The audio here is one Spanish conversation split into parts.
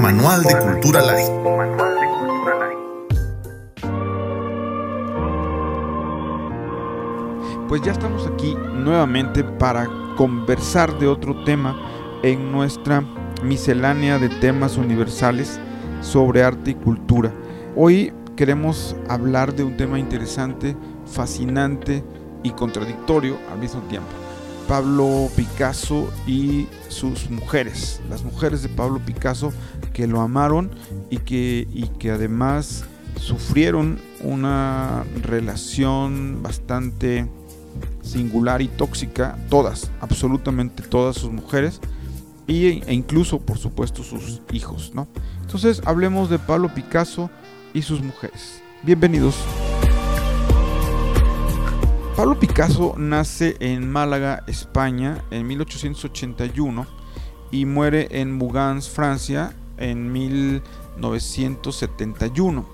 Manual de Cultura Light. Pues ya estamos aquí nuevamente para conversar de otro tema en nuestra miscelánea de temas universales sobre arte y cultura. Hoy queremos hablar de un tema interesante, fascinante y contradictorio al mismo tiempo. Pablo Picasso y sus mujeres, las mujeres de Pablo Picasso que lo amaron y que, y que además sufrieron una relación bastante singular y tóxica, todas, absolutamente todas sus mujeres, y, e incluso, por supuesto, sus hijos, ¿no? Entonces, hablemos de Pablo Picasso y sus mujeres. Bienvenidos. Pablo Picasso nace en Málaga, España, en 1881 y muere en Mougins, Francia, en 1971.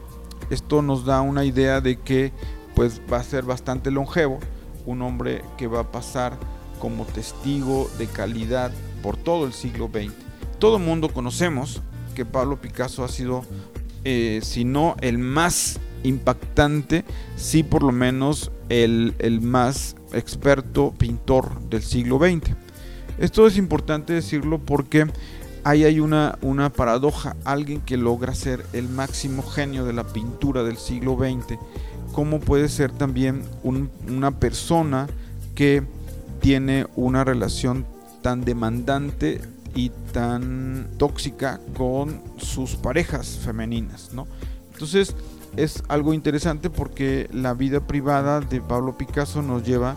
Esto nos da una idea de que pues va a ser bastante longevo, un hombre que va a pasar como testigo de calidad por todo el siglo XX. Todo el mundo conocemos que Pablo Picasso ha sido, eh, si no el más impactante, sí por lo menos el, más experto pintor del siglo XX. Esto es importante decirlo porque ahí hay una, una paradoja. Alguien que logra ser el máximo genio de la pintura del siglo XX, ¿cómo puede ser también una persona que tiene una relación tan demandante y tan tóxica con sus parejas femeninas, ¿no? Entonces es algo interesante porque la vida privada de Pablo Picasso nos lleva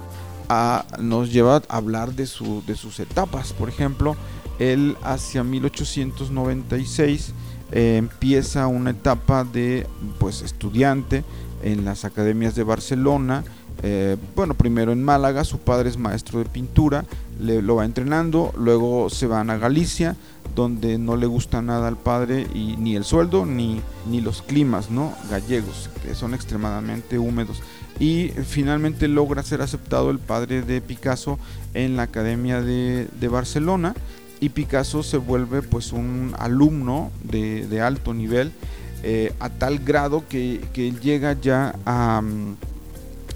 a, nos lleva a hablar de, su, de sus etapas. Por ejemplo, él hacia 1896 eh, empieza una etapa de pues estudiante en las academias de Barcelona. Eh, bueno, primero en Málaga, su padre es maestro de pintura, le, lo va entrenando, luego se van a Galicia, donde no le gusta nada al padre y ni el sueldo ni, ni los climas ¿no? gallegos, que son extremadamente húmedos. Y finalmente logra ser aceptado el padre de Picasso en la Academia de, de Barcelona y Picasso se vuelve pues un alumno de, de alto nivel eh, a tal grado que, que llega ya a,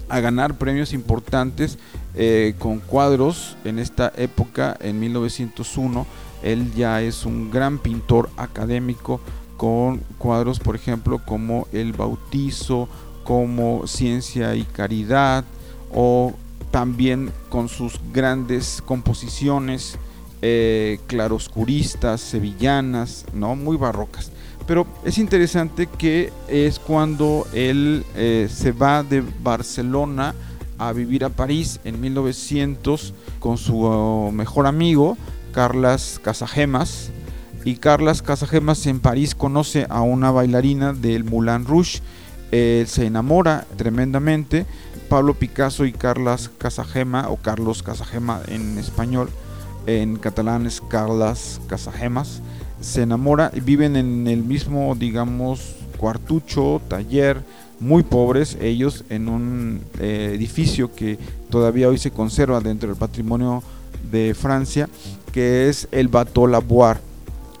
a, ganar premios importantes eh, con cuadros en esta época, en 1901 él ya es un gran pintor académico con cuadros, por ejemplo, como El Bautizo, como Ciencia y Caridad, o también con sus grandes composiciones eh, claroscuristas, sevillanas, ¿no? muy barrocas. Pero es interesante que es cuando él eh, se va de Barcelona a vivir a París en 1900 con su oh, mejor amigo, Carlas Casagemas. Y Carlas Casagemas en París conoce a una bailarina del Moulin Rouge. se enamora tremendamente. Pablo Picasso y Carlas Casagema, o Carlos Casagema en español, en catalán es Carlas Casagemas, se enamora y viven en el mismo, digamos, cuartucho, taller, muy pobres ellos, en un eh, edificio que todavía hoy se conserva dentro del patrimonio de Francia que es el Bateau Lavoir.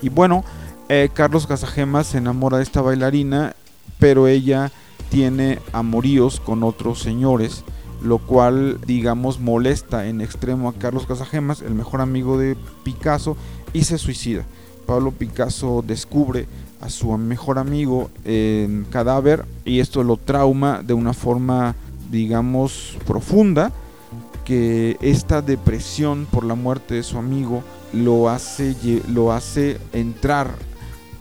Y bueno, eh, Carlos Casagemas se enamora de esta bailarina, pero ella tiene amoríos con otros señores, lo cual, digamos, molesta en extremo a Carlos Casagemas, el mejor amigo de Picasso, y se suicida. Pablo Picasso descubre a su mejor amigo en cadáver y esto lo trauma de una forma, digamos, profunda que esta depresión por la muerte de su amigo lo hace, lo hace entrar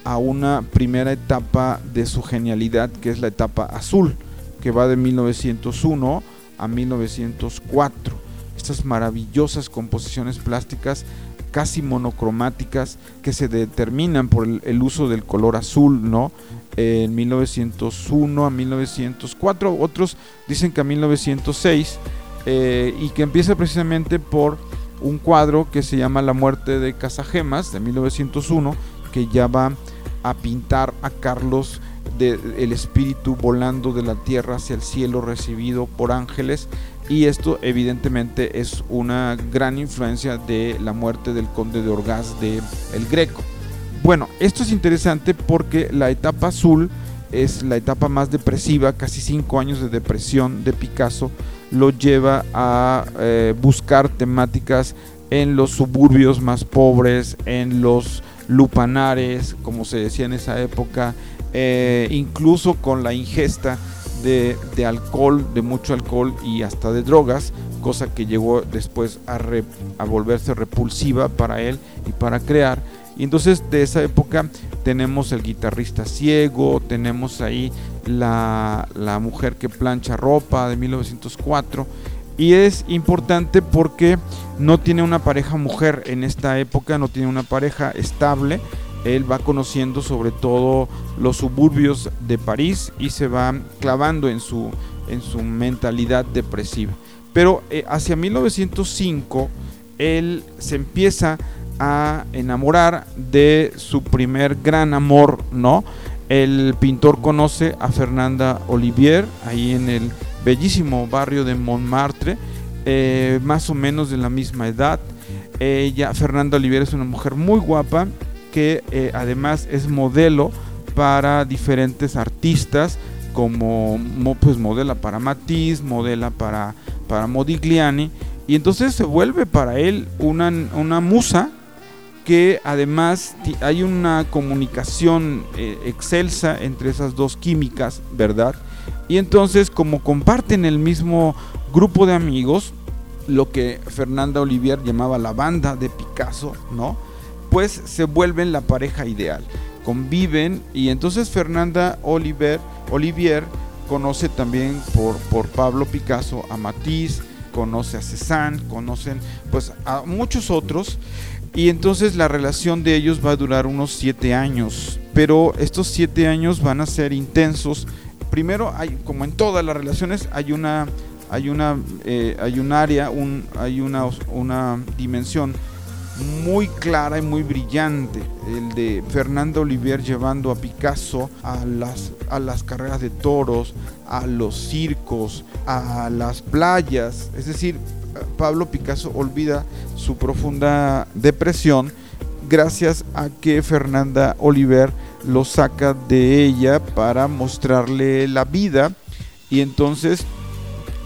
a una primera etapa de su genialidad, que es la etapa azul, que va de 1901 a 1904. Estas maravillosas composiciones plásticas casi monocromáticas que se determinan por el, uso del color azul, ¿no? En 1901 a 1904, otros dicen que a 1906 eh, y que empieza precisamente por un cuadro que se llama La muerte de Casagemas de 1901, que ya va a pintar a Carlos de, el espíritu volando de la tierra hacia el cielo recibido por ángeles y esto evidentemente es una gran influencia de la muerte del conde de Orgaz de El Greco. Bueno, esto es interesante porque la etapa azul es la etapa más depresiva, casi cinco años de depresión de Picasso lo lleva a eh, buscar temáticas en los suburbios más pobres, en los lupanares, como se decía en esa época, eh, incluso con la ingesta de, alcohol, de mucho alcohol y hasta de drogas, cosa que llegó después a, a volverse repulsiva para él y para crear. Y entonces de esa época tenemos el guitarrista ciego, tenemos ahí la, la, mujer que plancha ropa de 1904. Y es importante porque no tiene una pareja mujer en esta época, no tiene una pareja estable. Él va conociendo sobre todo los suburbios de París y se va clavando en su, en su mentalidad depresiva. Pero eh, hacia 1905 él se empieza a enamorar de su primer gran amor, ¿no? El pintor conoce a Fernanda Olivier ahí en el bellísimo barrio de Montmartre, eh, más o menos de la misma edad. Ella, Fernanda Olivier, es una mujer muy guapa que eh, además es modelo para diferentes artistas, como pues modela para Matisse, modela para, para Modigliani, y entonces se vuelve para él una, una musa que además hay una comunicación eh, excelsa entre esas dos químicas, ¿verdad? Y entonces como comparten el mismo grupo de amigos, lo que Fernanda Olivier llamaba la banda de Picasso, ¿no? Pues se vuelven la pareja ideal, conviven y entonces Fernanda Olivier, conoce también por, por Pablo Picasso a Matisse, conoce a Cézanne, conocen pues a muchos otros y entonces la relación de ellos va a durar unos siete años. Pero estos siete años van a ser intensos. Primero, hay, como en todas las relaciones, hay una, hay una, eh, hay un área, un, hay una, una dimensión muy clara y muy brillante, el de Fernando Olivier llevando a Picasso a las, a las carreras de toros, a los circos, a las playas, es decir, Pablo Picasso olvida su profunda depresión gracias a que Fernanda Oliver lo saca de ella para mostrarle la vida. Y entonces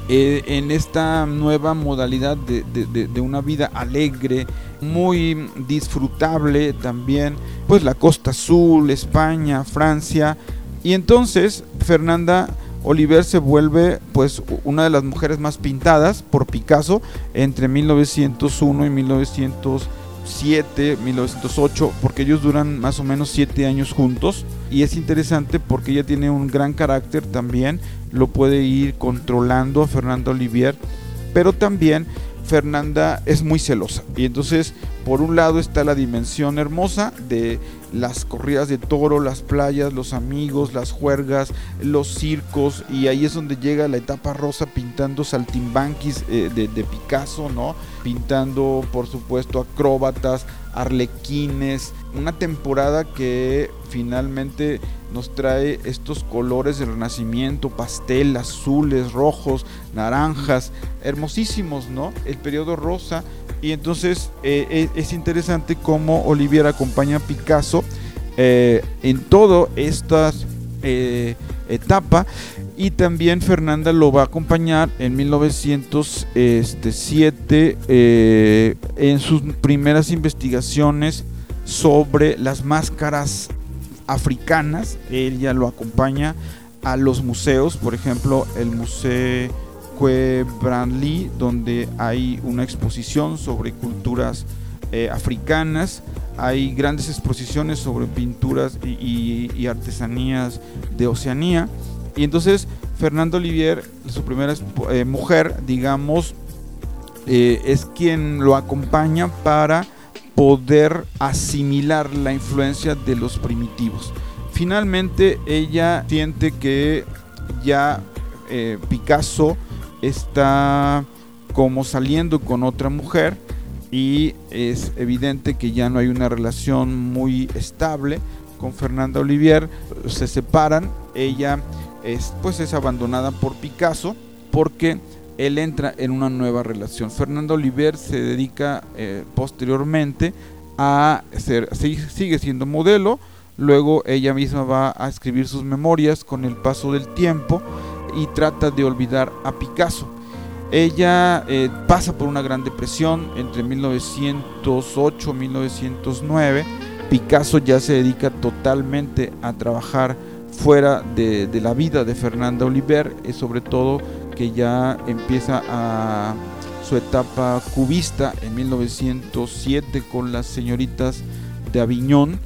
eh, en esta nueva modalidad de, una vida alegre, muy disfrutable también, pues la Costa Azul, España, Francia, y entonces Fernanda Oliver se vuelve pues una de las mujeres más pintadas por Picasso entre 1901 y 1907, 1908, porque ellos duran más o menos siete años juntos. Y es interesante porque ella tiene un gran carácter también, lo puede ir controlando a Fernando Olivier, pero también Fernanda es muy celosa y entonces por un lado está la dimensión hermosa de las corridas de toro, las playas, los amigos, las juergas, los circos, y ahí es donde llega la etapa rosa pintando saltimbanquis eh, de, de, Picasso, ¿no? Pintando, por supuesto, acróbatas, arlequines, una temporada que finalmente nos trae estos colores del renacimiento, pastel, azules, rojos, naranjas, hermosísimos, ¿no? El periodo rosa y entonces eh, es, interesante cómo Olivier acompaña a Picasso eh, en toda esta eh, etapa. Y también Fernanda lo va a acompañar en 1907 en sus primeras investigaciones sobre las máscaras africanas. Ella lo acompaña a los museos, por ejemplo, el Museo Brandley, donde hay una exposición sobre culturas eh, africanas. Hay grandes exposiciones sobre pinturas y, artesanías de Oceanía. Y entonces Fernando Olivier, su primera eh, mujer, digamos, eh, es quien lo acompaña para poder asimilar la influencia de los primitivos. Finalmente ella siente que ya Picasso está como saliendo con otra mujer y es evidente que ya no hay una relación muy estable con Fernanda Olivier, se separan, ella es, pues es abandonada por Picasso porque él entra en una nueva relación. Fernanda Olivier se dedica eh, posteriormente a ser, sigue siendo modelo, luego ella misma va a escribir sus memorias con el paso del tiempo y trata de olvidar a Picasso. Ella eh, pasa por una gran depresión entre 1908 y 1909. Picasso ya se dedica totalmente a trabajar fuera de, la vida de Fernanda Oliver, y sobre todo que ya empieza a su etapa cubista en 1907 con las señoritas de Aviñón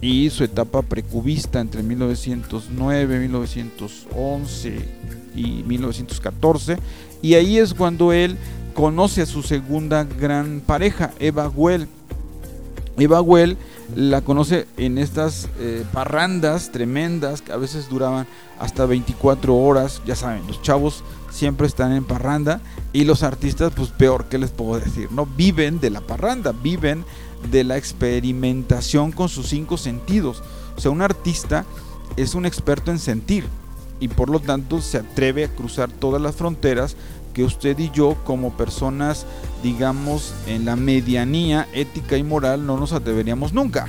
y su etapa precubista entre 1909, 1911 y 1914 y ahí es cuando él conoce a su segunda gran pareja, Eva Well. Eva Well la conoce en estas eh, parrandas tremendas que a veces duraban hasta 24 horas. Ya saben, los chavos siempre están en parranda y los artistas, pues peor, ¿qué les puedo decir? No viven de la parranda, viven de la experimentación con sus cinco sentidos. O sea, un artista es un experto en sentir y por lo tanto se atreve a cruzar todas las fronteras que usted y yo como personas, digamos, en la medianía ética y moral no nos atreveríamos nunca.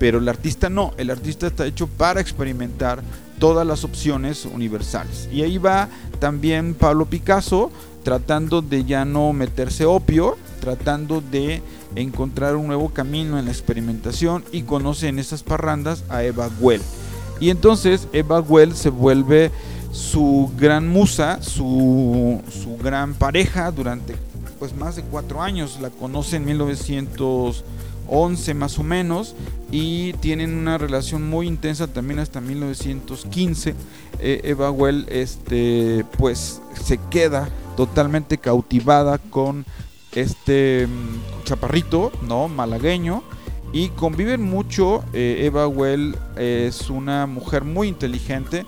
Pero el artista no, el artista está hecho para experimentar todas las opciones universales. Y ahí va también Pablo Picasso tratando de ya no meterse opio, tratando de encontrar un nuevo camino en la experimentación y conoce en esas parrandas a Eva Well y entonces Eva Well se vuelve su gran musa, su, gran pareja durante pues más de cuatro años. La conoce en 1911 más o menos y tienen una relación muy intensa también hasta 1915. Eh, Eva Well este, pues se queda totalmente cautivada con este mm, chaparrito, ¿no? Malagueño y conviven mucho. Eh, Eva Well es una mujer muy inteligente,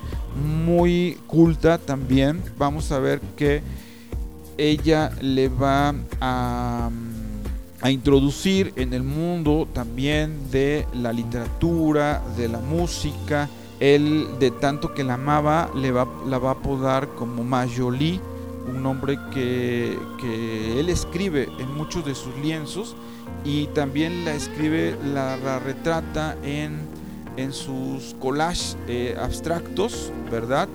muy culta también. Vamos a ver que ella le va a, a introducir en el mundo también de la literatura, de la música. Él, de tanto que la amaba, le va, la va a apodar como Majolí, un nombre que, que él escribe en muchos de sus lienzos y también la escribe, la, retrata en, en, sus collages eh, abstractos, ¿verdad?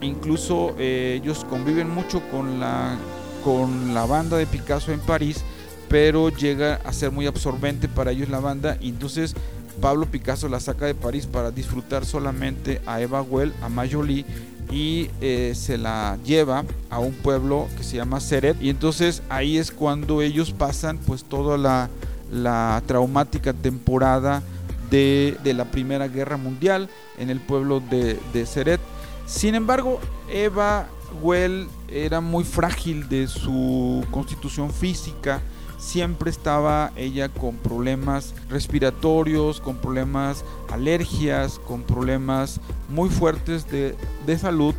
Incluso eh, ellos conviven mucho con la, con la banda de Picasso en París, pero llega a ser muy absorbente para ellos la banda entonces Pablo Picasso la saca de París para disfrutar solamente a Eva Well, a Majoli y eh, se la lleva a un pueblo que se llama Seret y entonces ahí es cuando ellos pasan pues toda la, la traumática temporada de, de, la Primera Guerra Mundial en el pueblo de, de Seret. Sin embargo, Eva Well era muy frágil de su constitución física, siempre estaba ella con problemas respiratorios, con problemas alergias, con problemas muy fuertes de, de salud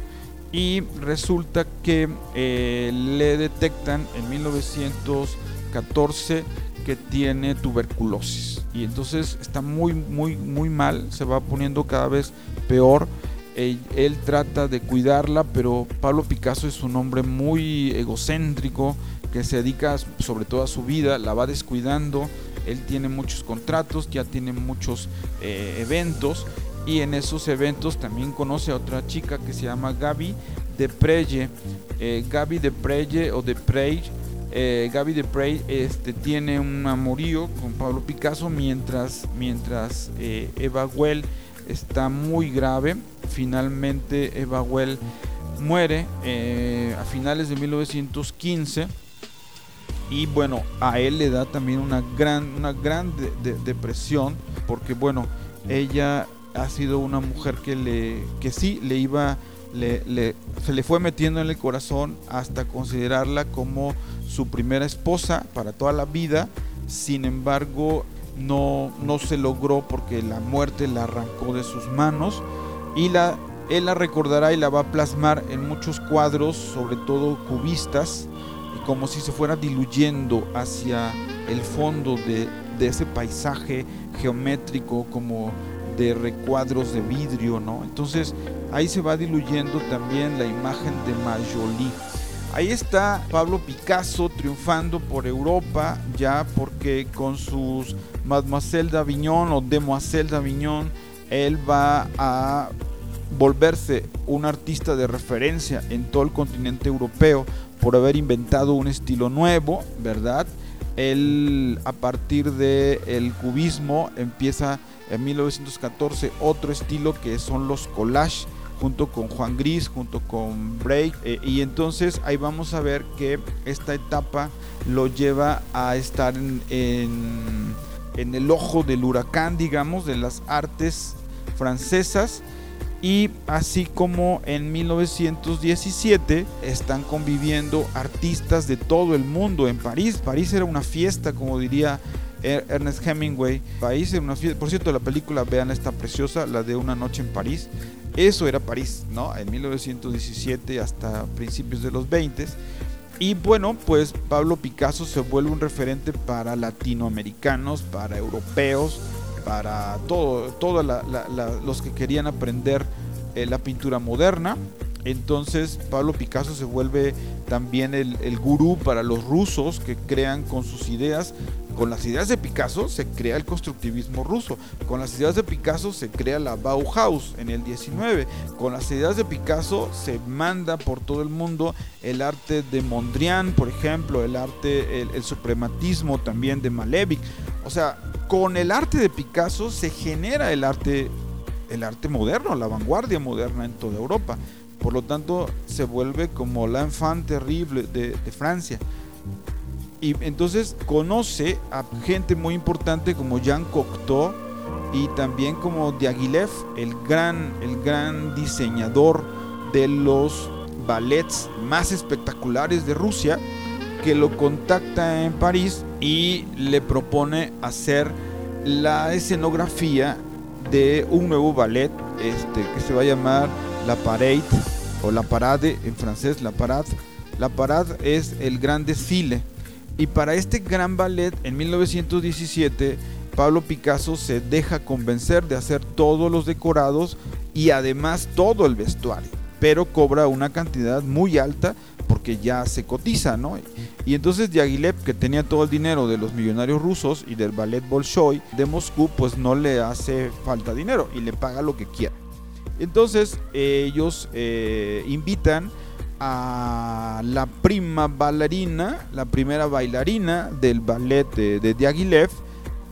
y resulta que eh, le detectan en 1914 que tiene tuberculosis y entonces está muy muy muy mal, se va poniendo cada vez peor. Él, él, trata de cuidarla, pero Pablo Picasso es un hombre muy egocéntrico, que se dedica sobre todo a su vida, la va descuidando, él tiene muchos contratos, ya tiene muchos eh, eventos y en esos eventos también conoce a otra chica que se llama Gaby de Preye, eh, Gaby de Preye o de Prey, eh, Gaby de Prey este, tiene un amorío con Pablo Picasso mientras, mientras Eva Well está muy grave, finalmente Eva Well muere a finales de 1915 y bueno, a él le da también una gran, una gran depresión, porque bueno, ella ha sido una mujer que le, que sí le iba, le, se le fue metiendo en el corazón hasta considerarla como su primera esposa para toda la vida. Sin embargo, no, no se logró porque la muerte la arrancó de sus manos y la, él la recordará y la va a plasmar en muchos cuadros, sobre todo cubistas, como si se fuera diluyendo hacia el fondo de, ese paisaje geométrico como de recuadros de vidrio, ¿no? Entonces ahí se va diluyendo también la imagen de Majolí. Ahí está Pablo Picasso triunfando por Europa, ya porque con sus Mademoiselle d'Avignon o Demoiselle d'Avignon, él va a volverse un artista de referencia en todo el continente europeo por haber inventado un estilo nuevo, ¿verdad? Él a partir del el cubismo empieza en 1914 otro estilo que son los collages junto con Juan Gris, junto con Break. Eh, y entonces ahí vamos a ver que esta etapa lo lleva a estar en, en el ojo del huracán, digamos, de las artes francesas. Y así como en 1917 están conviviendo artistas de todo el mundo en París. París era una fiesta, como diría er-, Ernest Hemingway. París era una fiesta. Por cierto, la película, vean, esta preciosa, la de Una noche en París. Eso era París, ¿no? En 1917 hasta principios de los 20. Y bueno, pues Pablo Picasso se vuelve un referente para latinoamericanos, para europeos, para todo, todos los que querían aprender eh, la pintura moderna. Entonces Pablo Picasso se vuelve también el, el, gurú para los rusos que crean con sus ideas con las ideas de Picasso se crea el constructivismo ruso. Con las ideas de Picasso se crea la Bauhaus en el 19. Con las ideas de Picasso se manda por todo el mundo el arte de Mondrian, por ejemplo, el arte, el, suprematismo también de Malevich. O sea, con el arte de Picasso se genera el arte, el arte moderno, la vanguardia moderna en toda Europa. Por lo tanto, se vuelve como la enfant terrible de, de Francia. Y entonces conoce a gente muy importante como Jean Cocteau y también como Diaghilev, el gran, el gran diseñador de los ballets más espectaculares de Rusia, que lo contacta en París y le propone hacer la escenografía de un nuevo ballet este, que se va a llamar La Parade o La Parade en francés, La Parade. La Parade es el gran desfile y para este gran ballet, en 1917, Pablo Picasso se deja convencer de hacer todos los decorados y además todo el vestuario, pero cobra una cantidad muy alta porque ya se cotiza, ¿no? Y entonces Diaghilev, que tenía todo el dinero de los millonarios rusos y del ballet Bolshoi de Moscú, pues no le hace falta dinero y le paga lo que quiera. Entonces ellos eh, invitan a la prima bailarina, la primera bailarina del ballet de, Diaghilev,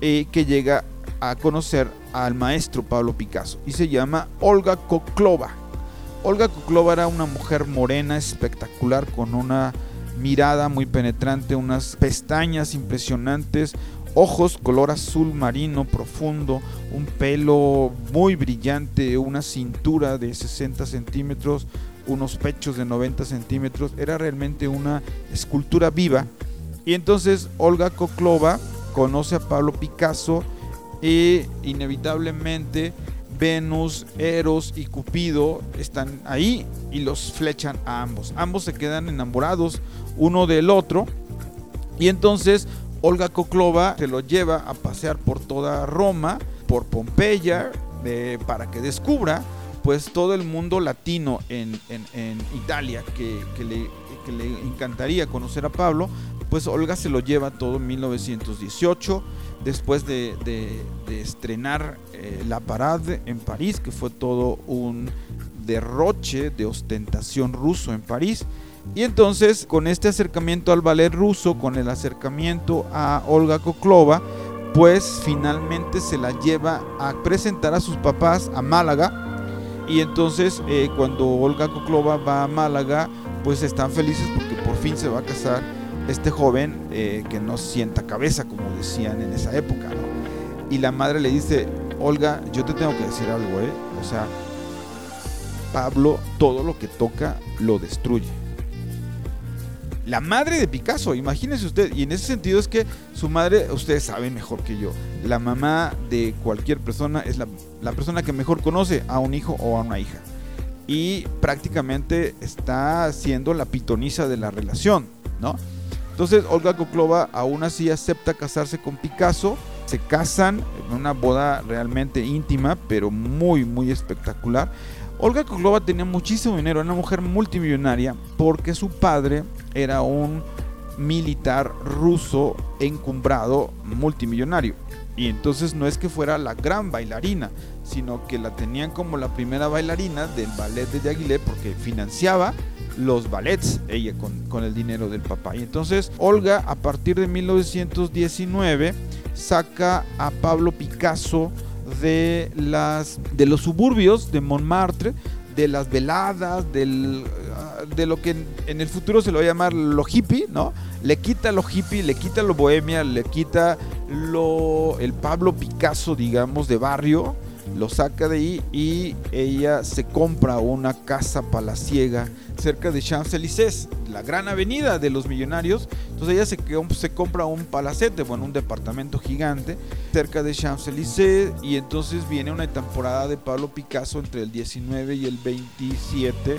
eh, que llega a conocer al maestro Pablo Picasso y se llama Olga Koklova. Olga Koklova era una mujer morena espectacular con una mirada muy penetrante, unas pestañas impresionantes, ojos color azul marino profundo, un pelo muy brillante, una cintura de 60 centímetros, unos pechos de 90 centímetros, era realmente una escultura viva. Y entonces Olga Koklova conoce a Pablo Picasso e inevitablemente Venus, Eros y Cupido están ahí y los flechan a ambos. Ambos se quedan enamorados uno del otro y entonces Olga Koklova se lo lleva a pasear por toda Roma, por Pompeya, para que descubra pues todo el mundo latino en, Italia que, le, encantaría conocer a Pablo, pues Olga se lo lleva todo en 1918, después de, estrenar eh, La Parade en París, que fue todo un derroche de ostentación ruso en París. Y entonces con este acercamiento al ballet ruso, con el acercamiento a Olga Koklova, pues finalmente se la lleva a presentar a sus papás a Málaga y entonces eh, cuando Olga Koklova va a Málaga, pues están felices porque por fin se va a casar este joven eh, que no sienta cabeza, como decían en esa época. Y la madre le dice, Olga, yo te tengo que decir algo, ¿eh? O sea, Pablo todo lo que toca lo destruye la madre de Picasso, imagínense usted. Y en ese sentido es que su madre, ustedes saben mejor que yo, la mamá de cualquier persona es la, persona que mejor conoce a un hijo o a una hija. Y prácticamente está siendo la pitoniza de la relación, ¿no? Entonces Olga Koklova aún así acepta casarse con Picasso Se casan en una boda realmente íntima, pero muy, muy espectacular. Olga Koklova tenía muchísimo dinero, era una mujer multimillonaria porque su padre era un militar ruso encumbrado multimillonario. Y entonces no es que fuera la gran bailarina, sino que la tenían como la primera bailarina del ballet de Aguilé porque financiaba los ballets ella con, el dinero del papá. Y entonces Olga a partir de 1919 saca a Pablo Picasso de, las, de los suburbios de Montmartre, de las veladas, del, de lo que en, el futuro se lo va a llamar lo hippie, ¿no? Le quita lo hippie, le quita lo bohemia, le quita lo el Pablo Picasso, digamos, de barrio, lo saca de ahí y ella se compra una casa palaciega cerca de Champs-Élysées, la gran avenida de los millonarios. Entonces ella se, se compra un palacete, bueno, un departamento gigante cerca de Champs-Élysées y entonces viene una temporada de Pablo Picasso entre el 19 y el 27,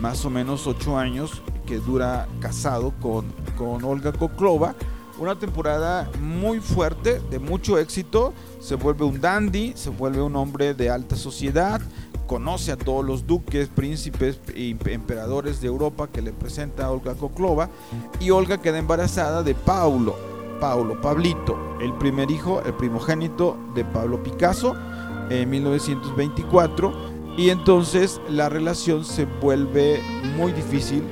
más o menos 8 años, que dura casado con, con Olga Koklova. Una temporada muy fuerte, de mucho éxito. Se vuelve un dandy, se vuelve un hombre de alta sociedad, conoce a todos los duques, príncipes e emperadores de Europa que le presenta a Olga Koklova y Olga queda embarazada de Paulo, Paulo, Pablito, el primer hijo, el primogénito de Pablo Picasso en 1924 y entonces la relación se vuelve muy difícil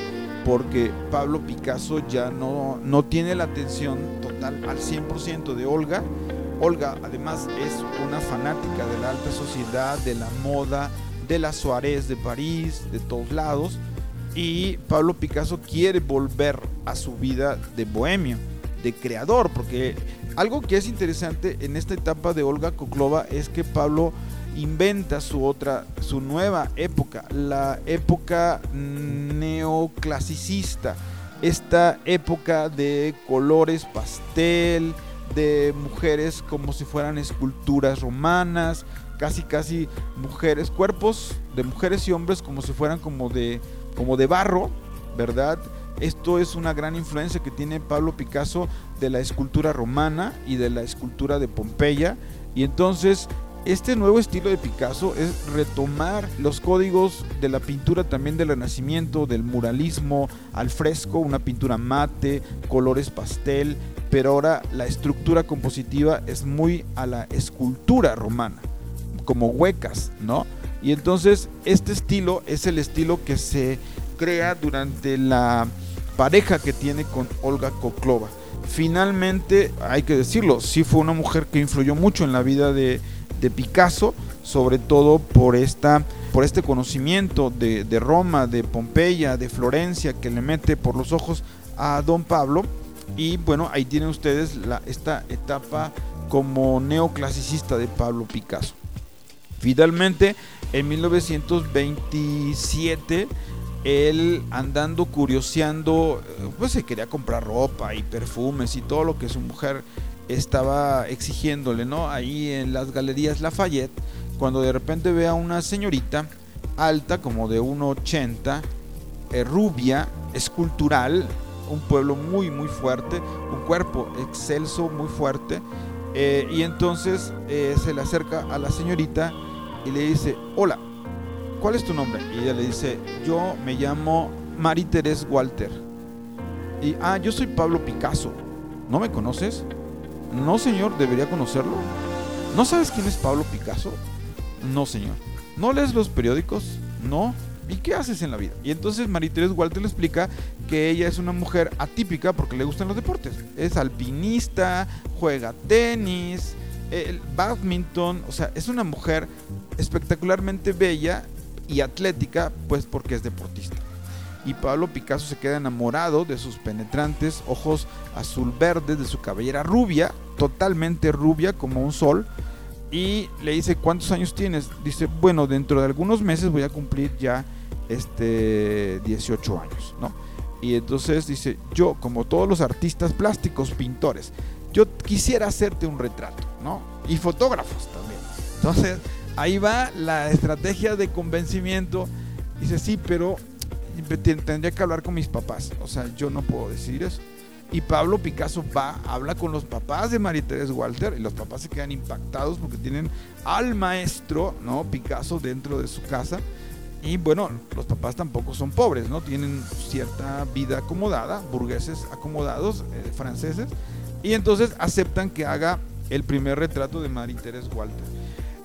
porque Pablo Picasso ya no, no tiene la atención total al 100% de Olga. Olga además es una fanática de la alta sociedad, de la moda, de la Suárez de París, de todos lados. Y Pablo Picasso quiere volver a su vida de bohemio, de creador, porque algo que es interesante en esta etapa de Olga Koklova es que Pablo inventa su otra, su nueva época, la época neoclasicista, esta época de colores pastel, de mujeres como si fueran esculturas romanas, casi casi mujeres, cuerpos de mujeres y hombres como si fueran como de, como de barro, ¿verdad? Esto es una gran influencia que tiene Pablo Picasso de la escultura romana y de la escultura de Pompeya. Y entonces este nuevo estilo de Picasso es retomar los códigos de la pintura también del Renacimiento, del muralismo, al fresco, una pintura mate, colores pastel, pero ahora la estructura compositiva es muy a la escultura romana como huecas, ¿no? Y entonces este estilo es el estilo que se crea durante la pareja que tiene con Olga Koklova. Finalmente, hay que decirlo, sí fue una mujer que influyó mucho en la vida de, Picasso, sobre todo por, esta, por este conocimiento de, de, Roma, de Pompeya, de Florencia, que le mete por los ojos a Don Pablo. Y bueno, ahí tienen ustedes la, esta etapa como neoclasicista de Pablo Picasso. Finalmente, en 1927, él andando curioseando, pues se quería comprar ropa y perfumes y todo lo que su mujer estaba exigiéndole, ¿no? Ahí en las galerías Lafayette, cuando de repente ve a una señorita alta, como de 1,80, eh, rubia, escultural, un pueblo muy, muy fuerte, un cuerpo excelso, muy fuerte, eh, y entonces eh, se le acerca a la señorita y le dice, hola, ¿cuál es tu nombre? Y ella le dice, yo me llamo Marie Therese Walter. Y, ah, yo soy Pablo Picasso. ¿No me conoces? No, señor, debería conocerlo. ¿No sabes quién es Pablo Picasso? No, señor. ¿No lees los periódicos? No. ¿Y qué haces en la vida? Y entonces Marie Therese Walter le explica que ella es una mujer atípica porque le gustan los deportes. Es alpinista, juega tenis, el badminton, o sea, es una mujer espectacularmente bella y atlética, pues porque es deportista. Y Pablo Picasso se queda enamorado de sus penetrantes ojos azul verdes, de su cabellera rubia, totalmente rubia como un sol. Y le dice, ¿cuántos años tienes? Dice, bueno, dentro de algunos meses voy a cumplir ya este 18 años, ¿no? Y entonces dice, yo como todos los artistas plásticos, pintores, yo quisiera hacerte un retrato, ¿no? Y fotógrafos también. Entonces, ahí va la estrategia de convencimiento. Dice, sí, pero tendría que hablar con mis papás. O sea, yo no puedo decir eso. Y Pablo Picasso va, habla con los papás de María Teresa Walter y los papás se quedan impactados porque tienen al maestro, ¿no? Picasso dentro de su casa. Y bueno, los papás tampoco son pobres, ¿no? Tienen cierta vida acomodada, burgueses acomodados, eh, franceses. Y entonces aceptan que haga el primer retrato de María Teresa Walter.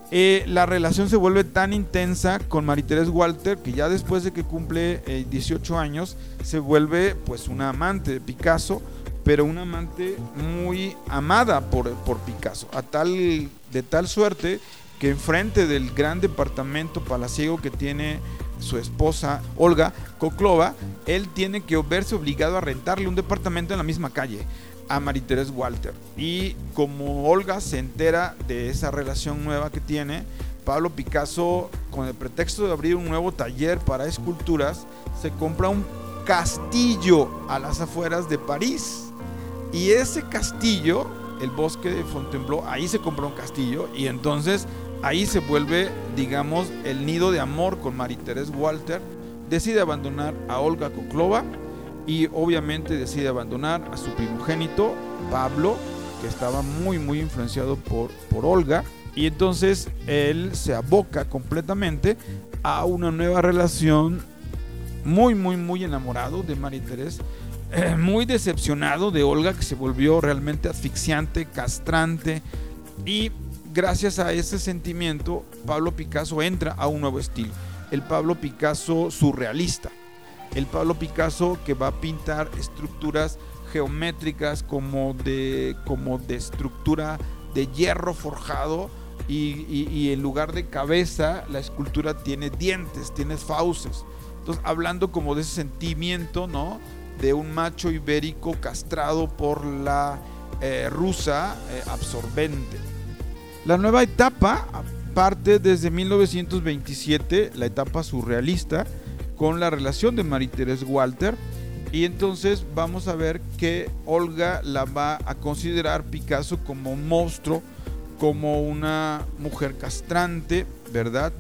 Eh, la relación se vuelve tan intensa con María Teresa Walter que ya después de que cumple 18 eh, años se vuelve pues una amante de Picasso pero una amante muy amada por, por Picasso, a tal, de tal suerte que enfrente del gran departamento palaciego que tiene su esposa Olga Koklova, él tiene que verse obligado a rentarle un departamento en la misma calle a Mariteres Walter. Y como Olga se entera de esa relación nueva que tiene, Pablo Picasso, con el pretexto de abrir un nuevo taller para esculturas, se compra un castillo a las afueras de París y ese castillo, el bosque de Fontainebleau, ahí se compró un castillo y entonces ahí se vuelve, digamos, el nido de amor con Marie-Thérèse Walter. Decide abandonar a Olga Koklova y obviamente decide abandonar a su primogénito, Pablo, que estaba muy, muy influenciado por, por Olga. Y entonces él se aboca completamente a una nueva relación muy, muy, muy enamorado de Marie-Thérèse eh, muy decepcionado de Olga, que se volvió realmente asfixiante, castrante. Y gracias a ese sentimiento, Pablo Picasso entra a un nuevo estilo. El Pablo Picasso surrealista. El Pablo Picasso que va a pintar estructuras geométricas como de, como de estructura de hierro forjado y, en lugar de cabeza la escultura tiene dientes, tiene fauces. Entonces hablando como de ese sentimiento, ¿no? de un macho ibérico castrado por la eh, rusa eh, absorbente. La nueva etapa parte desde 1927, la etapa surrealista, con la relación de Marie-Thérèse Walter. Y entonces vamos a ver que Olga la va a considerar Picasso como un monstruo, como una mujer castrante, ¿verdad?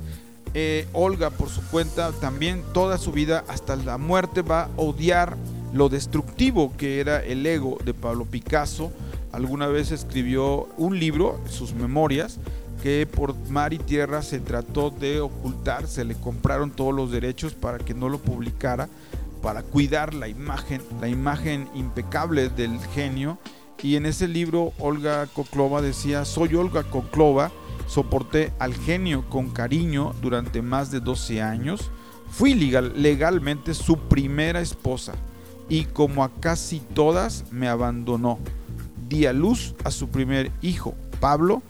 Eh, Olga por su cuenta también toda su vida hasta la muerte va a odiar lo destructivo que era el ego de Pablo Picasso. Alguna vez escribió un libro, sus memorias, que por mar y tierra se trató de ocultar, se le compraron todos los derechos para que no lo publicara, para cuidar la imagen, la imagen impecable del genio. Y en ese libro Olga Koklova decía, soy Olga Koklova, soporté al genio con cariño durante más de 12 años, fui legal, legalmente su primera esposa y como a casi todas me abandonó. Di a luz a su primer hijo, Pablo,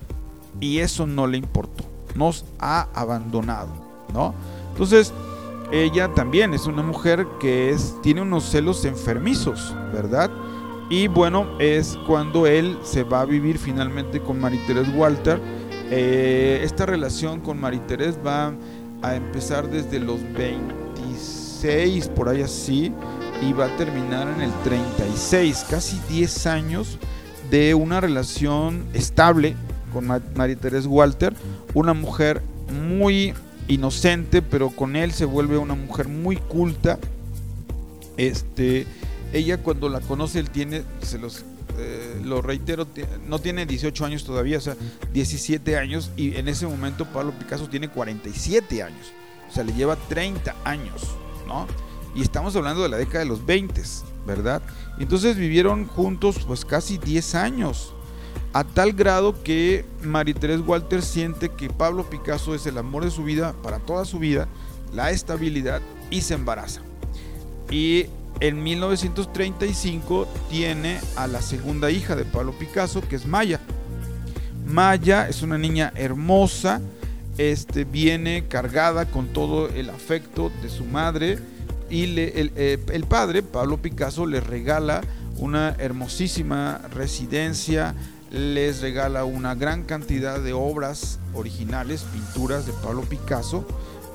y eso no le importó. Nos ha abandonado, ¿no? Entonces, ella también es una mujer que es, tiene unos celos enfermizos, ¿verdad? Y bueno, es cuando él se va a vivir finalmente con Marie-Thérèse Walter. Eh, esta relación con Marie-Thérèse va a empezar desde los 26, por ahí así, y va a terminar en el 36, casi 10 años de una relación estable con María Teresa Walter, una mujer muy inocente, pero con él se vuelve una mujer muy culta. Este, ella cuando la conoce, él tiene, se los eh, lo reitero, no tiene 18 años todavía, o sea, 17 años, y en ese momento Pablo Picasso tiene 47 años, o sea, le lleva 30 años, ¿no? Y estamos hablando de la década de los 20, ¿verdad? Entonces vivieron juntos pues casi 10 años. A tal grado que Marie-Thérèse Walter siente que Pablo Picasso es el amor de su vida para toda su vida, la estabilidad y se embaraza. Y en 1935 tiene a la segunda hija de Pablo Picasso, que es Maya. Maya es una niña hermosa, este, viene cargada con todo el afecto de su madre y eh, el, padre, Pablo Picasso, les regala una hermosísima residencia, les regala una gran cantidad de obras originales, pinturas de Pablo Picasso,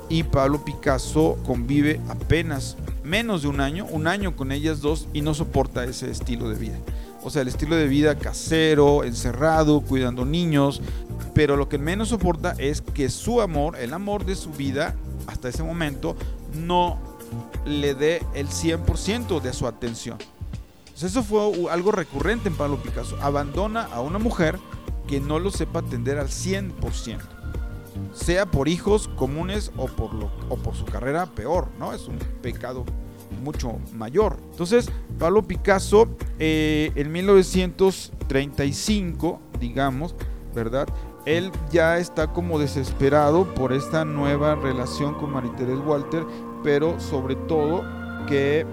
y Pablo Picasso convive apenas menos de un año, un año con ellas dos, y no soporta ese estilo de vida. O sea, el estilo de vida casero, encerrado, cuidando niños, pero lo que menos soporta es que su amor, el amor de su vida, hasta ese momento, no le dé el 100% de su atención. Eso fue algo recurrente en Pablo Picasso. Abandona a una mujer que no lo sepa atender al 100%. Sea por hijos comunes o por, su carrera peor, ¿no? Es un pecado mucho mayor. Entonces, Pablo Picasso eh, en 1935, digamos, ¿verdad? Él ya está como desesperado por esta nueva relación con María Walter, pero sobre todo que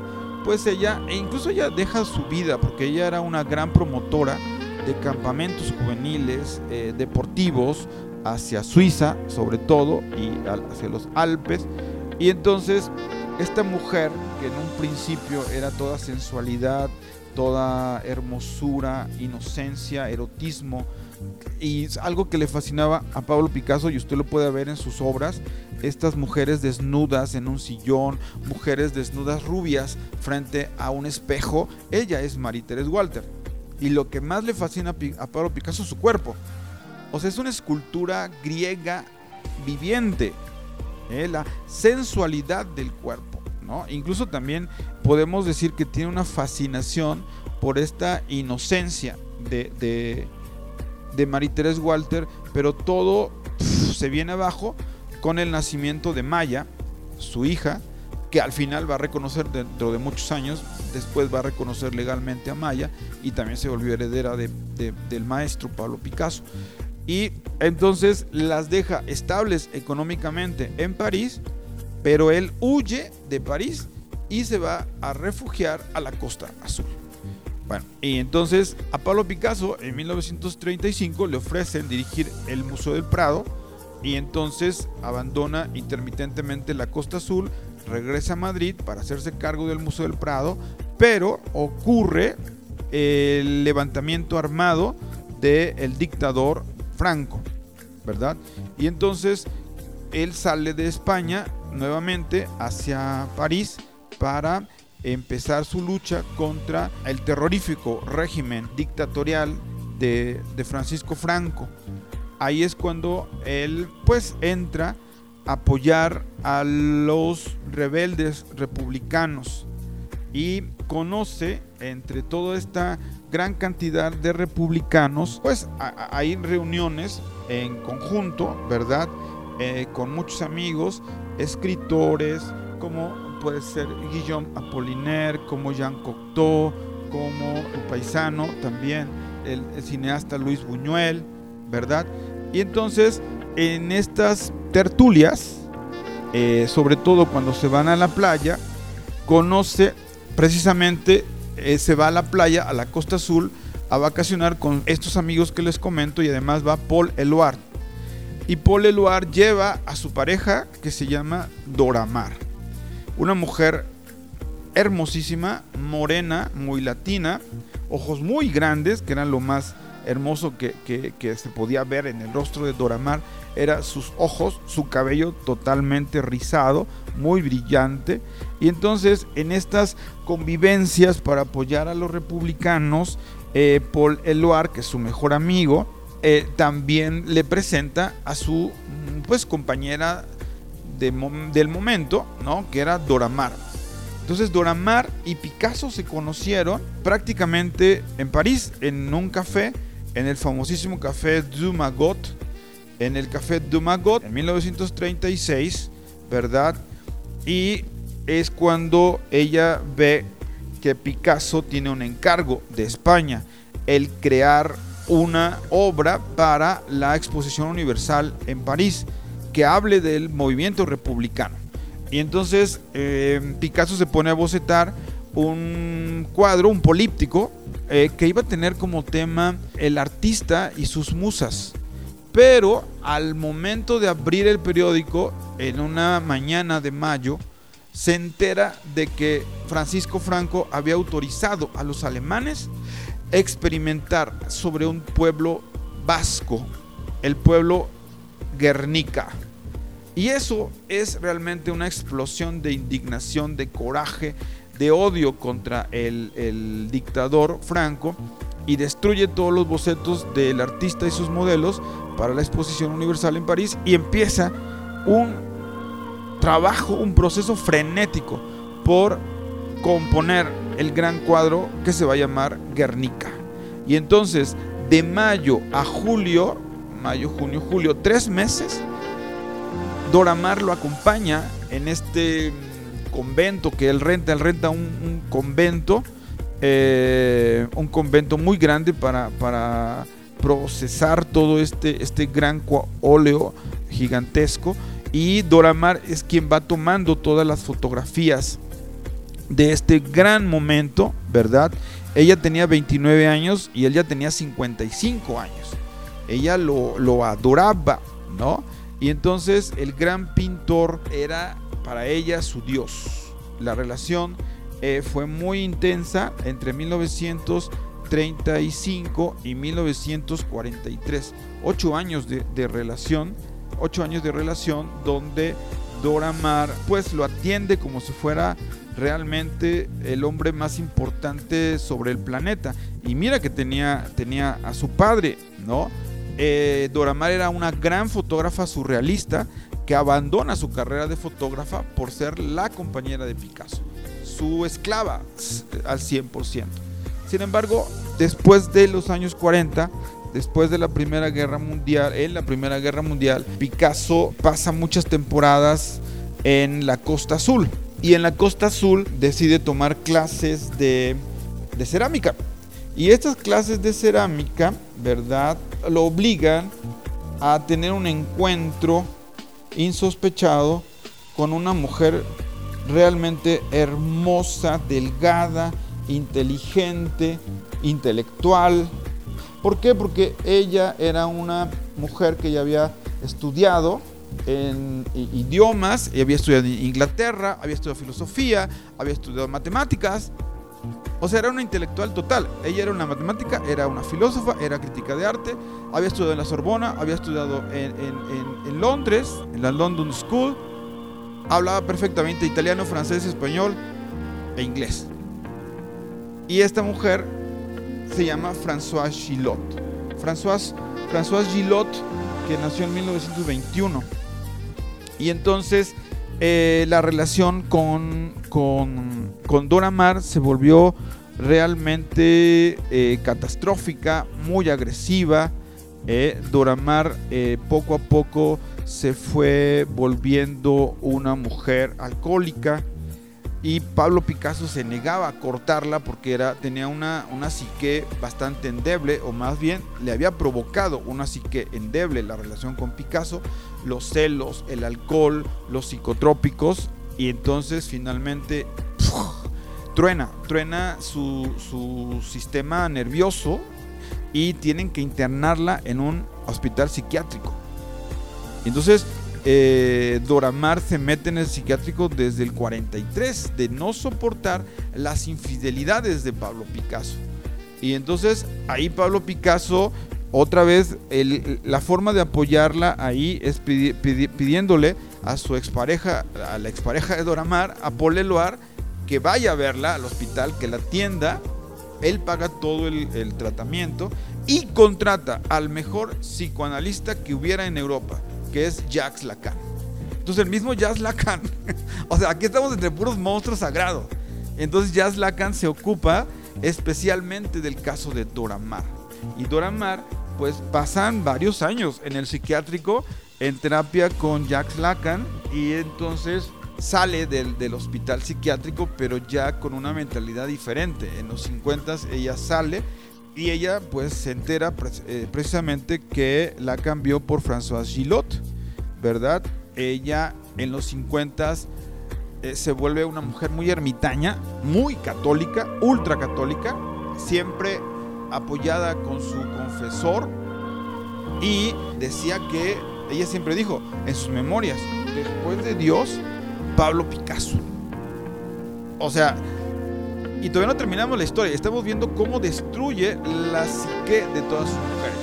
pues ella, e incluso ella deja su vida, porque ella era una gran promotora de campamentos juveniles, eh, deportivos, hacia Suiza sobre todo, y hacia los Alpes. Y entonces esta mujer, que en un principio era toda sensualidad, toda hermosura, inocencia, erotismo, y algo que le fascinaba a Pablo Picasso, y usted lo puede ver en sus obras, estas mujeres desnudas en un sillón, mujeres desnudas rubias frente a un espejo, ella es Marie Therese Walter. Y lo que más le fascina a Pablo Picasso es su cuerpo. O sea, es una escultura griega viviente. ¿eh? la sensualidad del cuerpo. ¿no? Incluso también podemos decir que tiene una fascinación por esta inocencia de, de, de Marie Therese Walter, pero todo se viene abajo con el nacimiento de Maya, su hija, que al final va a reconocer dentro de muchos años, después va a reconocer legalmente a Maya y también se volvió heredera de, del maestro Pablo Picasso y entonces las deja estables económicamente en París, pero él huye de París y se va a refugiar a la Costa Azul. Bueno, y entonces a Pablo Picasso en 1935 le ofrecen dirigir el Museo del Prado y entonces abandona intermitentemente la Costa Azul, regresa a Madrid para hacerse cargo del Museo del Prado, pero ocurre el levantamiento armado del dictador Franco, ¿verdad? Y entonces él sale de España nuevamente hacia París para empezar su lucha contra el terrorífico régimen dictatorial de, Francisco Franco. Ahí es cuando él pues entra a apoyar a los rebeldes republicanos y conoce entre toda esta gran cantidad de republicanos, pues hay reuniones en conjunto, ¿verdad? Eh, con muchos amigos, escritores, como puede ser Guillaume Apollinaire, como Jean Cocteau, como el paisano también, el, cineasta Luis Buñuel, ¿verdad? Y entonces en estas tertulias, eh, sobre todo cuando se van a la playa, conoce precisamente eh, se va a la playa, a la Costa Azul, a vacacionar con estos amigos que les comento y además va Paul Eluard. Y Paul Eluard lleva a su pareja que se llama Doramar. Una mujer hermosísima, morena, muy latina, ojos muy grandes, que eran lo más hermoso que, que, se podía ver en el rostro de Doramar, era sus ojos, su cabello totalmente rizado, muy brillante. Y entonces en estas convivencias para apoyar a los republicanos, eh, Paul Eluard, que es su mejor amigo, eh, también le presenta a su pues compañera del momento, ¿no? que era Doramar. Entonces Doramar y Picasso se conocieron prácticamente en París, en un café, en el famosísimo café du Magot, en el café du Magot, en 1936, ¿verdad? Y es cuando ella ve que Picasso tiene un encargo de España, el crear una obra para la Exposición Universal en París que hable del movimiento republicano. Y entonces eh, Picasso se pone a bocetar un cuadro, un políptico, eh, que iba a tener como tema el artista y sus musas. Pero al momento de abrir el periódico, en una mañana de mayo, se entera de que Francisco Franco había autorizado a los alemanes experimentar sobre un pueblo vasco, el pueblo Guernica. Y eso es realmente una explosión de indignación, de coraje, de odio contra el, el dictador Franco y destruye todos los bocetos del artista y sus modelos para la exposición universal en París y empieza un trabajo, un proceso frenético por componer el gran cuadro que se va a llamar Guernica. Y entonces, de mayo a julio, mayo, junio, julio, tres meses, Doramar lo acompaña en este convento que él renta, él renta un, convento, eh, un convento muy grande para, para procesar todo este, este gran óleo gigantesco y Doramar es quien va tomando todas las fotografías de este gran momento, ¿verdad? Ella tenía 29 años y él ya tenía 55 años. Ella lo, lo adoraba, ¿no? Y entonces el gran pintor era para ella su Dios. La relación eh, fue muy intensa entre 1935 y 1943. Ocho años de, de relación, ocho años de relación donde Dora Maar pues lo atiende como si fuera realmente el hombre más importante sobre el planeta. Y mira que tenía, tenía a su padre, ¿no? Eh, Dora Maar era una gran fotógrafa surrealista que abandona su carrera de fotógrafa por ser la compañera de Picasso, su esclava al 100%. Sin embargo, después de los años 40, después de la Primera Guerra Mundial, en la Primera Guerra Mundial, Picasso pasa muchas temporadas en la Costa Azul y en la Costa Azul decide tomar clases de, de cerámica. Y estas clases de cerámica, ¿verdad? Lo obligan a tener un encuentro insospechado con una mujer realmente hermosa, delgada, inteligente, intelectual. ¿Por qué? Porque ella era una mujer que ya había estudiado en idiomas, había estudiado en Inglaterra, había estudiado filosofía, había estudiado matemáticas, o sea, era una intelectual total. Ella era una matemática, era una filósofa, era crítica de arte, había estudiado en la Sorbona, había estudiado en, Londres, en la London School, hablaba perfectamente italiano, francés, español e inglés. Y esta mujer se llama Françoise Gillot. Françoise, Françoise Gillot, que nació en 1921. Y entonces eh, la relación con, con, con, Dora Maar se volvió realmente eh, catastrófica, muy agresiva. Eh, Dora Maar poco a poco se fue volviendo una mujer alcohólica, y Pablo Picasso se negaba a cortarla porque era, tenía una, una psique bastante endeble, o más bien le había provocado una psique endeble la relación con Picasso, los celos, el alcohol, los psicotrópicos, y entonces finalmente truena, truena su, su sistema nervioso y tienen que internarla en un hospital psiquiátrico. Entonces eh, Doramar se mete en el psiquiátrico desde el 43, de no soportar las infidelidades de Pablo Picasso. Y entonces ahí Pablo Picasso, otra vez, la forma de apoyarla ahí es pidiéndole a su expareja, a la expareja de Doramar, a Paul Eluard, que vaya a verla al hospital, que la atienda. Él paga todo el, el tratamiento y contrata al mejor psicoanalista que hubiera en Europa que es Jacques Lacan. Entonces el mismo Jacques Lacan, o sea, aquí estamos entre puros monstruos sagrados. Entonces Jacques Lacan se ocupa especialmente del caso de Dora Maar. Y Dora Maar, pues pasan varios años en el psiquiátrico, en terapia con Jacques Lacan, y entonces sale del, del, hospital psiquiátrico, pero ya con una mentalidad diferente. En los 50 ella sale y ella pues se entera eh, precisamente que la cambió por Françoise Gillot, ¿verdad? Ella en los 50 eh, se vuelve una mujer muy ermitaña, muy católica, ultra católica, siempre apoyada con su confesor y decía que ella siempre dijo en sus memorias, después de Dios, Pablo Picasso. O sea, y todavía no terminamos la historia, estamos viendo cómo destruye la psique de todas sus mujeres.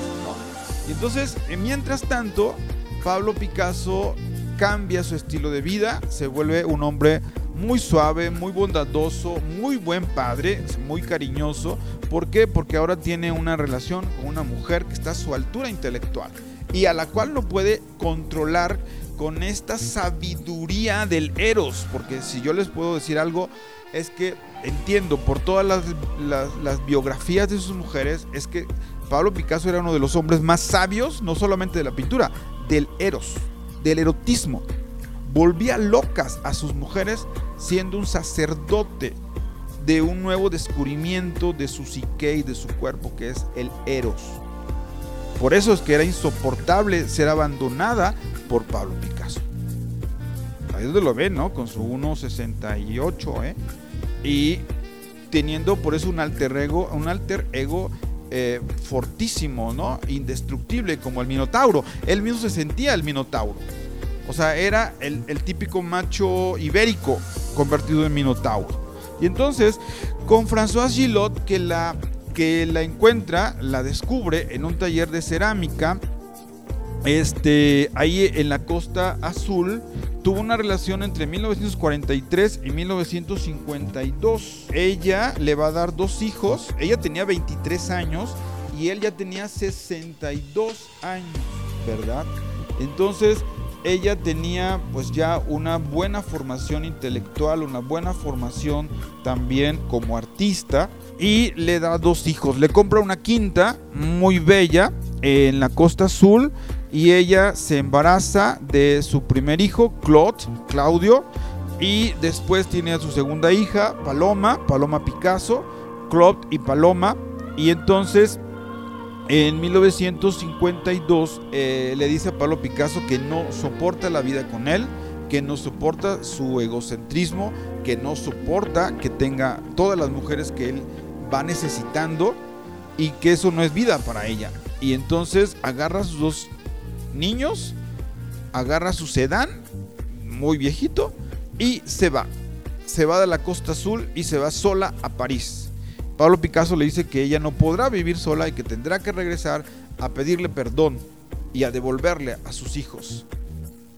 Y entonces, eh, mientras tanto, Pablo Picasso cambia su estilo de vida, se vuelve un hombre muy suave, muy bondadoso, muy buen padre, muy cariñoso. ¿Por qué? Porque ahora tiene una relación con una mujer que está a su altura intelectual. y a la cual no puede controlar con esta sabiduría del Eros, porque si yo les puedo decir algo, es que entiendo por todas las, biografías de sus mujeres, es que Pablo Picasso era uno de los hombres más sabios, no solamente de la pintura, del Eros, del erotismo. Volvía locas a sus mujeres siendo un sacerdote de un nuevo descubrimiento de su psique y de su cuerpo, que es el Eros. Por eso es que era insoportable ser abandonada por Pablo Picasso. Ahí es donde lo ven, ¿no? Con su 1.68, ¿eh? Y teniendo por eso un alter ego, un alter ego eh, fortísimo, ¿no? Indestructible como el Minotauro. Él mismo se sentía el Minotauro. O sea, era el, el típico macho ibérico convertido en Minotauro. Y entonces, con François Gillot, que la, que la encuentra, la descubre en un taller de cerámica, este, ahí en la costa azul, tuvo una relación entre 1943 y 1952. Ella le va a dar dos hijos, ella tenía 23 años y él ya tenía 62 años, ¿verdad? Entonces, ella tenía pues ya una buena formación intelectual, una buena formación también como artista y le da dos hijos. Le compra una quinta muy bella en la costa azul y ella se embaraza de su primer hijo, Claude, Claudio, y después tiene a su segunda hija, Paloma, Paloma Picasso, Claude y Paloma, y entonces en 1952 eh, le dice a Pablo Picasso que no soporta la vida con él, que no soporta su egocentrismo, que no soporta que tenga todas las mujeres que él va necesitando y que eso no es vida para ella. Y entonces agarra sus dos niños, agarra su sedán, muy viejito, y se va. Se va de la Costa Azul y se va sola a París. Pablo Picasso le dice que ella no podrá vivir sola y que tendrá que regresar a pedirle perdón y a devolverle a sus hijos.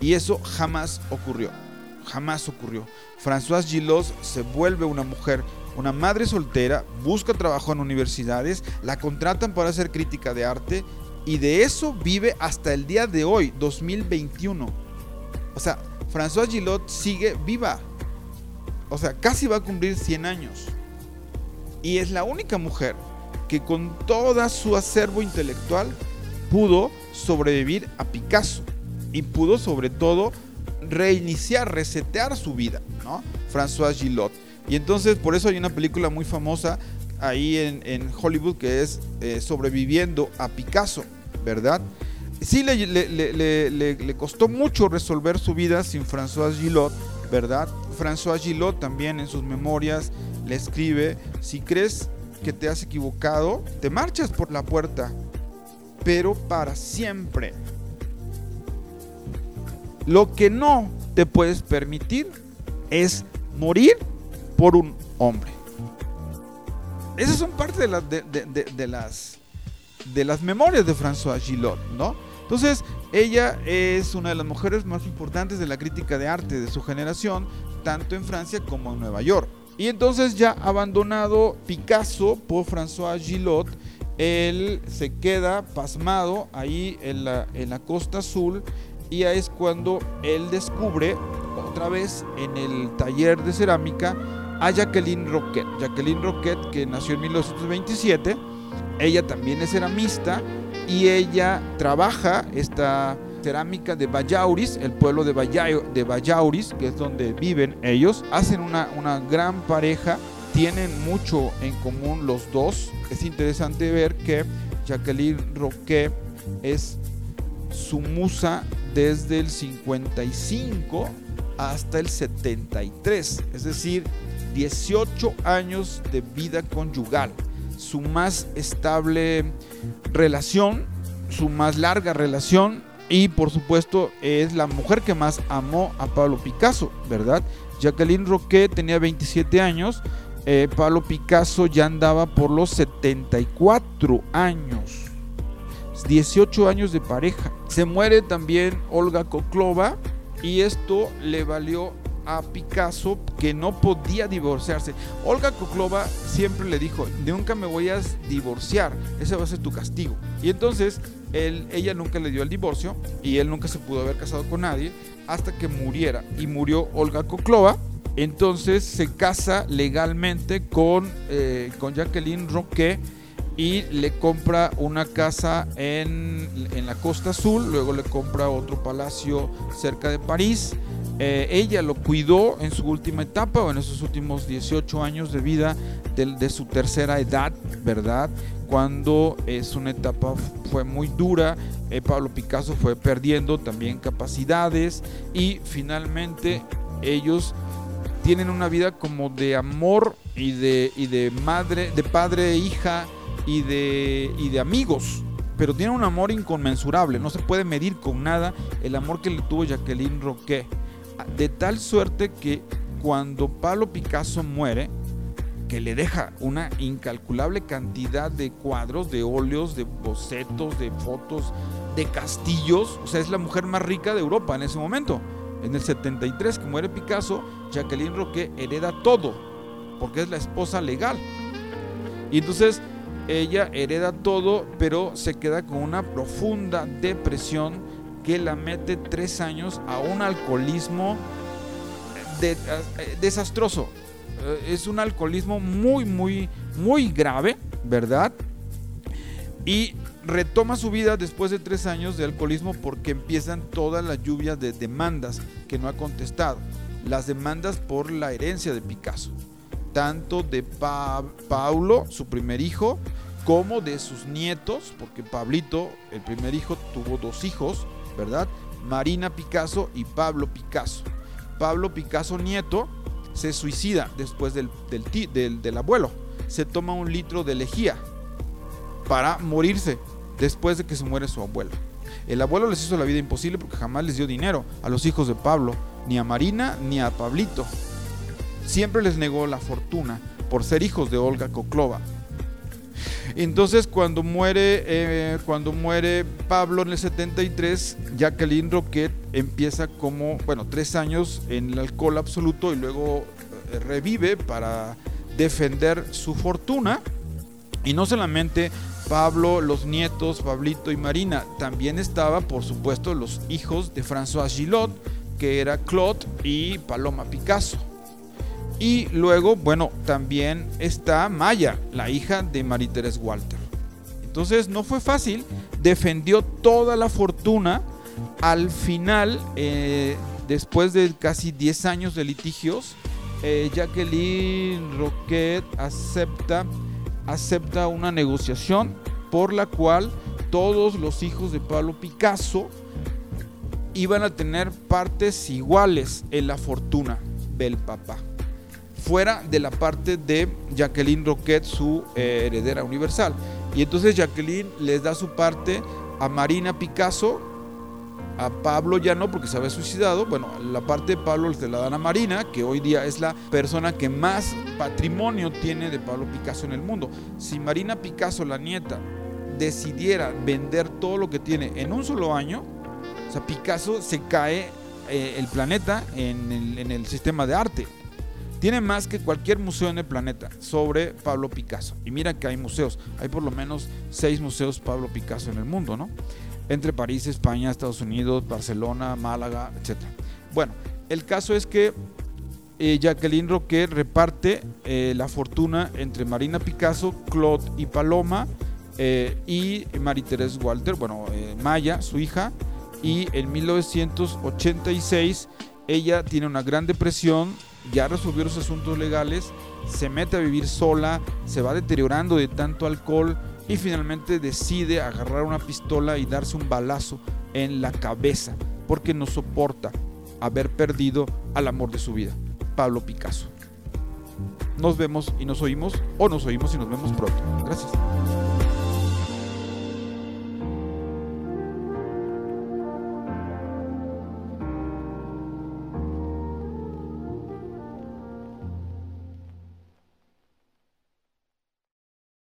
Y eso jamás ocurrió, jamás ocurrió. Françoise Gillot se vuelve una mujer, una madre soltera, busca trabajo en universidades, la contratan para hacer crítica de arte y de eso vive hasta el día de hoy, 2021. O sea, Françoise Gillot sigue viva. O sea, casi va a cumplir 100 años. Y es la única mujer que con toda su acervo intelectual pudo sobrevivir a Picasso y pudo sobre todo reiniciar, resetear su vida, ¿no? François Gillot. Y entonces por eso hay una película muy famosa ahí en, Hollywood que es eh, Sobreviviendo a Picasso, ¿verdad? Sí le, costó mucho resolver su vida sin François Gillot, ¿verdad? François Gillot también en sus memorias le escribe, si crees que te has equivocado, te marchas por la puerta, pero para siempre. Lo que no te puedes permitir es morir por un hombre. Esas son parte de, las, de las memorias de François Gillot, ¿no? Entonces, ella es una de las mujeres más importantes de la crítica de arte de su generación, tanto en Francia como en Nueva York. Y entonces ya abandonado Picasso por François Gillot, él se queda pasmado ahí en la, en la costa azul y ahí es cuando él descubre otra vez en el taller de cerámica a Jacqueline Roquet. Jacqueline Roquet que nació en 1927, ella también es ceramista y ella trabaja esta cerámica de Vallauris, el pueblo de, Vallauris, que es donde viven ellos. Hacen una, una gran pareja, tienen mucho en común los dos. Es interesante ver que Jacqueline Roque es su musa desde el 55 hasta el 73, es decir, 18 años de vida conyugal. Su más estable relación, su más larga relación y por supuesto es la mujer que más amó a Pablo Picasso, ¿verdad? Jacqueline Roquet tenía 27 años, eh, Pablo Picasso ya andaba por los 74 años. 18 años de pareja. Se muere también Olga Koklova y esto le valió a Picasso que no podía divorciarse. Olga Koklova siempre le dijo, nunca me voy a divorciar, ese va a ser tu castigo. Y entonces él, ella nunca le dio el divorcio y él nunca se pudo haber casado con nadie hasta que muriera. Y murió Olga Koklova. Entonces se casa legalmente con, eh, con Jacqueline Roquet y le compra una casa en, la Costa Azul, luego le compra otro palacio cerca de París. Eh, ella lo cuidó en su última etapa o en esos últimos 18 años de vida de, su tercera edad, ¿verdad? Cuando es una etapa fue muy dura, eh, Pablo Picasso fue perdiendo también capacidades y finalmente ellos tienen una vida como de amor y de, y de madre, de padre e hija y de, y de amigos, pero tiene un amor inconmensurable, no se puede medir con nada el amor que le tuvo Jacqueline Roquet. De tal suerte que cuando Pablo Picasso muere, que le deja una incalculable cantidad de cuadros, de óleos, de bocetos, de fotos, de castillos, o sea, es la mujer más rica de Europa en ese momento. En el 73 que muere Picasso, Jacqueline Roquet hereda todo, porque es la esposa legal. Y entonces ella hereda todo, pero se queda con una profunda depresión que la mete tres años a un alcoholismo eh, desastroso. Eh, es un alcoholismo muy, muy, muy grave, ¿verdad? Y retoma su vida después de tres años de alcoholismo porque empiezan todas las lluvias de demandas que no ha contestado. Las demandas por la herencia de Picasso tanto de Paulo, su primer hijo, como de sus nietos, porque Pablito, el primer hijo, tuvo dos hijos, ¿verdad? Marina Picasso y Pablo Picasso. Pablo Picasso nieto se suicida después del, del, abuelo. Se toma un litro de lejía para morirse después de que se muere su abuelo. El abuelo les hizo la vida imposible porque jamás les dio dinero a los hijos de Pablo, ni a Marina ni a Pablito siempre les negó la fortuna por ser hijos de Olga Koklova. Entonces cuando muere, eh, cuando muere Pablo en el 73, Jacqueline Roquet empieza como, bueno, tres años en el alcohol absoluto y luego eh, revive para defender su fortuna. Y no solamente Pablo, los nietos, Pablito y Marina, también estaba, por supuesto, los hijos de François Gillot, que era Claude y Paloma Picasso. Y luego, bueno, también está Maya, la hija de Marie Therese Walter. Entonces no fue fácil, defendió toda la fortuna. Al final, eh, después de casi 10 años de litigios, eh, Jacqueline Roquet acepta, acepta una negociación por la cual todos los hijos de Pablo Picasso iban a tener partes iguales en la fortuna del papá fuera de la parte de Jacqueline Roquet, su eh, heredera universal. Y entonces Jacqueline les da su parte a Marina Picasso, a Pablo ya no porque se había suicidado. Bueno, la parte de Pablo se la dan a Marina, que hoy día es la persona que más patrimonio tiene de Pablo Picasso en el mundo. Si Marina Picasso, la nieta, decidiera vender todo lo que tiene en un solo año, o sea, Picasso se cae eh, el planeta en el sistema de arte tiene más que cualquier museo en el planeta sobre Pablo Picasso. Y mira que hay museos, hay por lo menos seis museos Pablo Picasso en el mundo, ¿no? Entre París, España, Estados Unidos, Barcelona, Málaga, etc. Bueno, el caso es que eh, Jacqueline Roquet reparte eh, la fortuna entre Marina Picasso, Claude y Paloma eh, y Marie-Thérèse Walter, bueno, Maya, su hija, y en 1986 ella tiene una gran depresión, ya resolvió los asuntos legales, se mete a vivir sola, se va deteriorando de tanto alcohol y finalmente decide agarrar una pistola y darse un balazo en la cabeza porque no soporta haber perdido al amor de su vida, Pablo Picasso. Nos vemos y nos oímos, o nos oímos y nos vemos pronto. Gracias.